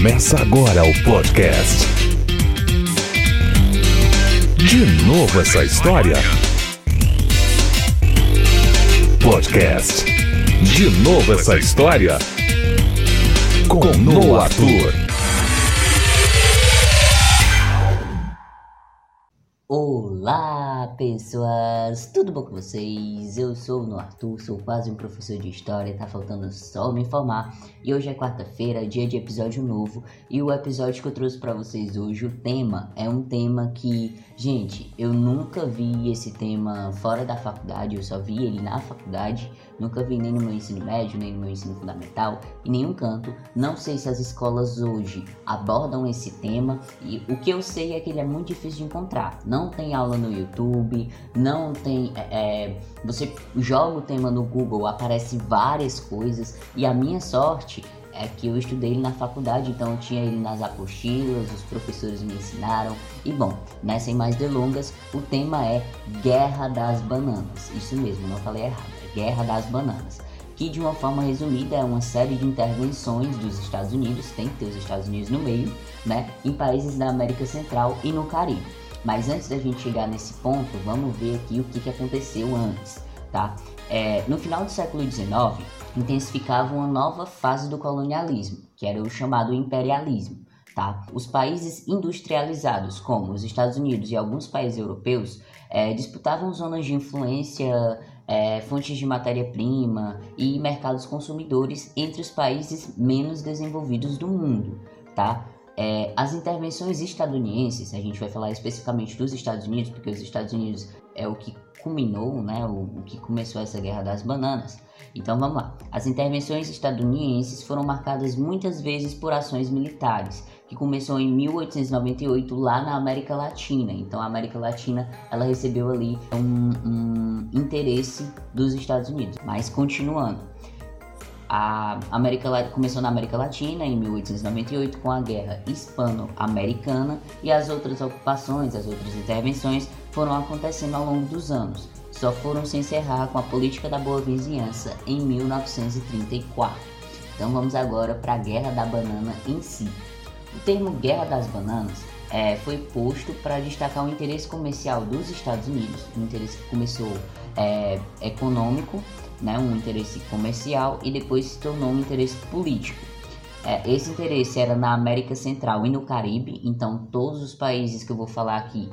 Começa agora o podcast. De novo essa história? Podcast. De novo essa história? Com Noah Arthur. Olá, pessoas! Tudo bom com vocês? Eu sou o Arthur, sou quase um professor de história, tá faltando só me informar. E hoje é quarta-feira, dia de episódio novo, e o episódio que eu trouxe para vocês hoje, o tema é um tema que, gente, eu nunca vi esse tema fora da faculdade, eu só vi ele na faculdade, nunca vi nem no meu ensino médio, nem no meu ensino fundamental, em nenhum canto. Não sei se as escolas hoje abordam esse tema, e o que eu sei é que ele é muito difícil de encontrar. Não não tem aula no YouTube, não tem. É, é, você joga o tema no Google, aparece várias coisas, e a minha sorte é que eu estudei ele na faculdade, então eu tinha ele nas apostilas, os professores me ensinaram. E bom, né, sem mais delongas, o tema é Guerra das Bananas. Isso mesmo, não falei errado, é Guerra das Bananas. Que de uma forma resumida é uma série de intervenções dos Estados Unidos, tem que ter os Estados Unidos no meio, né, em países da América Central e no Caribe. Mas antes da gente chegar nesse ponto, vamos ver aqui o que, que aconteceu antes, tá? É, no final do século XIX, intensificava uma nova fase do colonialismo, que era o chamado imperialismo. Tá? Os países industrializados, como os Estados Unidos e alguns países europeus, é, disputavam zonas de influência, é, fontes de matéria-prima e mercados consumidores entre os países menos desenvolvidos do mundo. Tá? É, as intervenções estadunidenses, a gente vai falar especificamente dos Estados Unidos, porque os Estados Unidos é o que culminou, né, o, o que começou essa guerra das bananas. Então vamos lá. As intervenções estadunidenses foram marcadas muitas vezes por ações militares, que começou em 1898 lá na América Latina. Então a América Latina ela recebeu ali um, um interesse dos Estados Unidos. Mas continuando, a América começou na América Latina em 1898 com a Guerra Hispano-Americana e as outras ocupações, as outras intervenções foram acontecendo ao longo dos anos. Só foram se encerrar com a política da boa vizinhança em 1934. Então vamos agora para a Guerra da Banana em si. O termo Guerra das Bananas é, foi posto para destacar o interesse comercial dos Estados Unidos, um interesse que começou é, econômico né, um interesse comercial e depois se tornou um interesse político. É, esse interesse era na América Central e no Caribe, então todos os países que eu vou falar aqui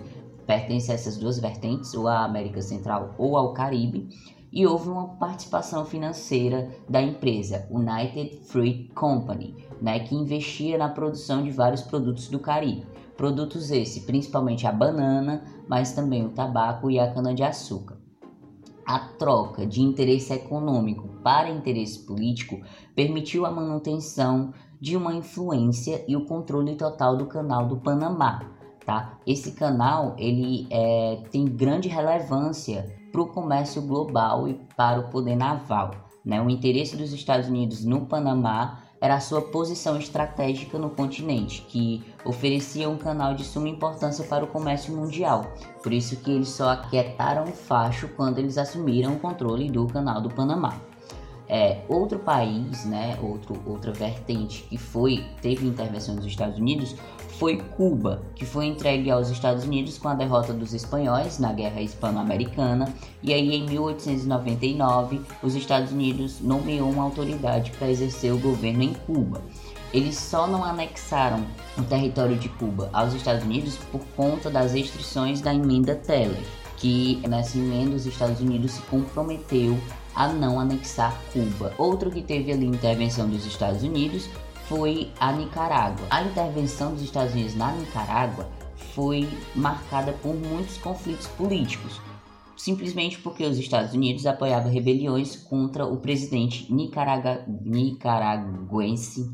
pertencem a essas duas vertentes, ou à América Central ou ao Caribe, e houve uma participação financeira da empresa United Fruit Company, né, que investia na produção de vários produtos do Caribe. Produtos esses, principalmente a banana, mas também o tabaco e a cana-de-açúcar a troca de interesse econômico para interesse político permitiu a manutenção de uma influência e o controle total do canal do Panamá. Tá? Esse canal ele é, tem grande relevância para o comércio global e para o poder naval. Né? O interesse dos Estados Unidos no Panamá era a sua posição estratégica no continente, que oferecia um canal de suma importância para o comércio mundial. Por isso que eles só aquietaram o facho quando eles assumiram o controle do canal do Panamá. É, outro país, né, outro, outra vertente que foi teve intervenção dos Estados Unidos foi Cuba, que foi entregue aos Estados Unidos com a derrota dos espanhóis na Guerra Hispano-Americana, e aí em 1899 os Estados Unidos nomeou uma autoridade para exercer o governo em Cuba. Eles só não anexaram o território de Cuba aos Estados Unidos por conta das restrições da emenda Teller, que nessa emenda os Estados Unidos se comprometeu a não anexar Cuba. Outro que teve ali intervenção dos Estados Unidos foi a Nicarágua. A intervenção dos Estados Unidos na Nicarágua foi marcada por muitos conflitos políticos, simplesmente porque os Estados Unidos apoiavam rebeliões contra o presidente nicaraga... nicaraguense,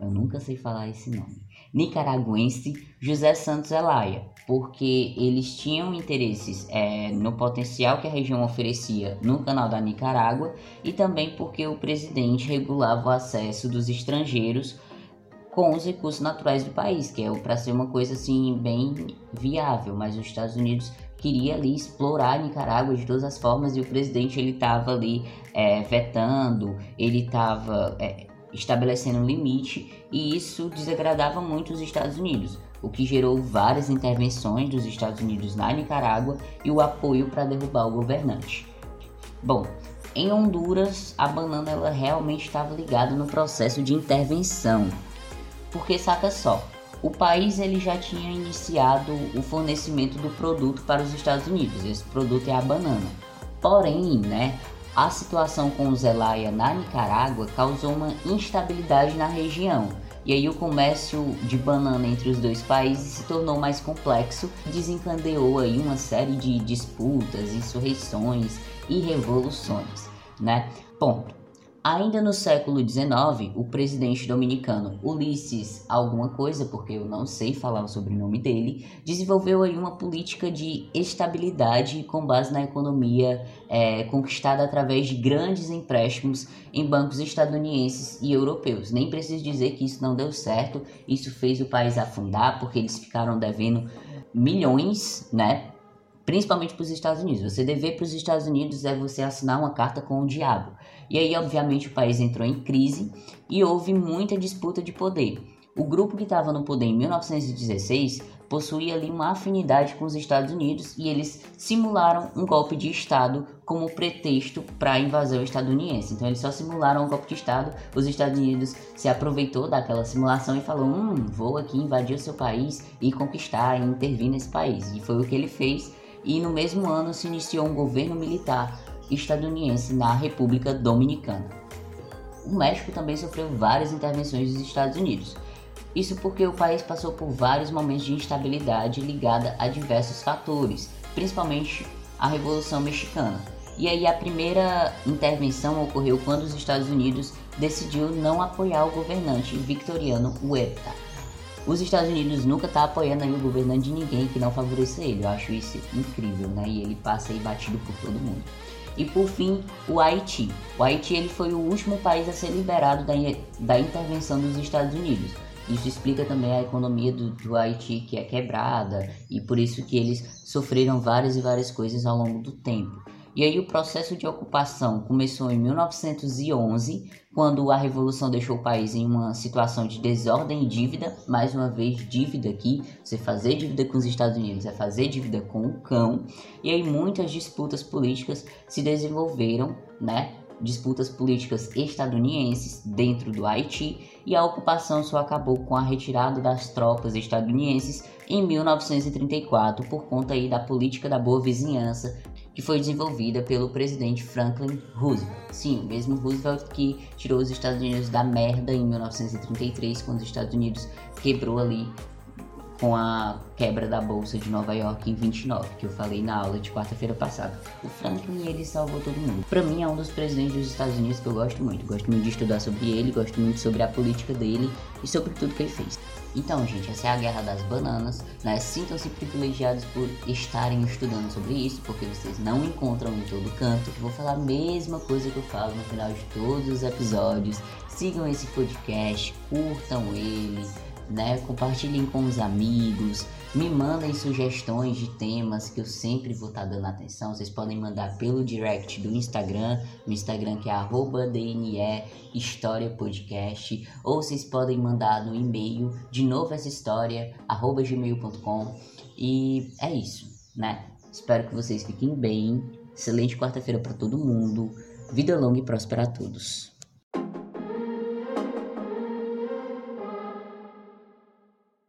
eu nunca sei falar esse nome, nicaraguense José Santos Zelaya, porque eles tinham interesses é, no potencial que a região oferecia no canal da Nicarágua e também porque o presidente regulava o acesso dos estrangeiros com os recursos naturais do país, que é para ser uma coisa assim bem viável, mas os Estados Unidos queria ali explorar a Nicarágua de todas as formas e o presidente ele estava ali é, vetando, ele estava é, estabelecendo um limite, e isso desagradava muito os Estados Unidos, o que gerou várias intervenções dos Estados Unidos na Nicarágua e o apoio para derrubar o governante. Bom, em Honduras, a banana ela realmente estava ligada no processo de intervenção. Porque saca só, o país ele já tinha iniciado o fornecimento do produto para os Estados Unidos. Esse produto é a banana. Porém, né, a situação com o Zelaya na Nicarágua causou uma instabilidade na região. E aí o comércio de banana entre os dois países se tornou mais complexo, desencadeou aí uma série de disputas, insurreições e revoluções, né? Ponto. Ainda no século XIX, o presidente dominicano Ulisses alguma coisa, porque eu não sei falar o sobrenome dele, desenvolveu aí uma política de estabilidade com base na economia é, conquistada através de grandes empréstimos em bancos estadunidenses e europeus. Nem preciso dizer que isso não deu certo, isso fez o país afundar porque eles ficaram devendo milhões, né, principalmente para os Estados Unidos. Você dever para os Estados Unidos é você assinar uma carta com o diabo. E aí, obviamente, o país entrou em crise e houve muita disputa de poder. O grupo que estava no poder em 1916 possuía ali uma afinidade com os Estados Unidos e eles simularam um golpe de Estado como pretexto para a invasão estadunidense. Então eles só simularam um golpe de Estado, os Estados Unidos se aproveitou daquela simulação e falou: hum, vou aqui invadir o seu país e conquistar e intervir nesse país. E foi o que ele fez e no mesmo ano se iniciou um governo militar estadunidense na República Dominicana. O México também sofreu várias intervenções dos Estados Unidos. Isso porque o país passou por vários momentos de instabilidade ligada a diversos fatores, principalmente a Revolução Mexicana. E aí a primeira intervenção ocorreu quando os Estados Unidos decidiu não apoiar o governante Victoriano Huerta os Estados Unidos nunca tá apoiando aí o governante de ninguém que não favoreça ele. Eu acho isso incrível, né? E ele passa aí batido por todo mundo. E por fim, o Haiti. O Haiti ele foi o último país a ser liberado da, da intervenção dos Estados Unidos. Isso explica também a economia do, do Haiti que é quebrada e por isso que eles sofreram várias e várias coisas ao longo do tempo. E aí o processo de ocupação começou em 1911, quando a revolução deixou o país em uma situação de desordem e dívida, mais uma vez dívida aqui, você fazer dívida com os Estados Unidos é fazer dívida com o cão. E aí muitas disputas políticas se desenvolveram, né? disputas políticas estadunidenses dentro do Haiti e a ocupação só acabou com a retirada das tropas estadunidenses em 1934 por conta aí da política da boa vizinhança que foi desenvolvida pelo presidente Franklin Roosevelt. Sim, o mesmo Roosevelt que tirou os Estados Unidos da merda em 1933, quando os Estados Unidos quebrou ali com a quebra da bolsa de Nova York em 29, que eu falei na aula de quarta-feira passada. O Franklin ele salvou todo mundo. Para mim é um dos presidentes dos Estados Unidos que eu gosto muito. Gosto muito de estudar sobre ele, gosto muito sobre a política dele e sobre tudo que ele fez. Então, gente, essa é a guerra das bananas, né? Sintam-se privilegiados por estarem estudando sobre isso, porque vocês não encontram em todo canto. Eu vou falar a mesma coisa que eu falo no final de todos os episódios. Sigam esse podcast, curtam ele, né? Compartilhem com os amigos, me mandem sugestões de temas que eu sempre vou estar tá dando atenção. Vocês podem mandar pelo direct do Instagram, no Instagram que é arroba DNE História Podcast, ou vocês podem mandar no e-mail, de novo essa história, gmail.com. E é isso, né? Espero que vocês fiquem bem. Excelente quarta-feira para todo mundo. Vida longa e próspera a todos.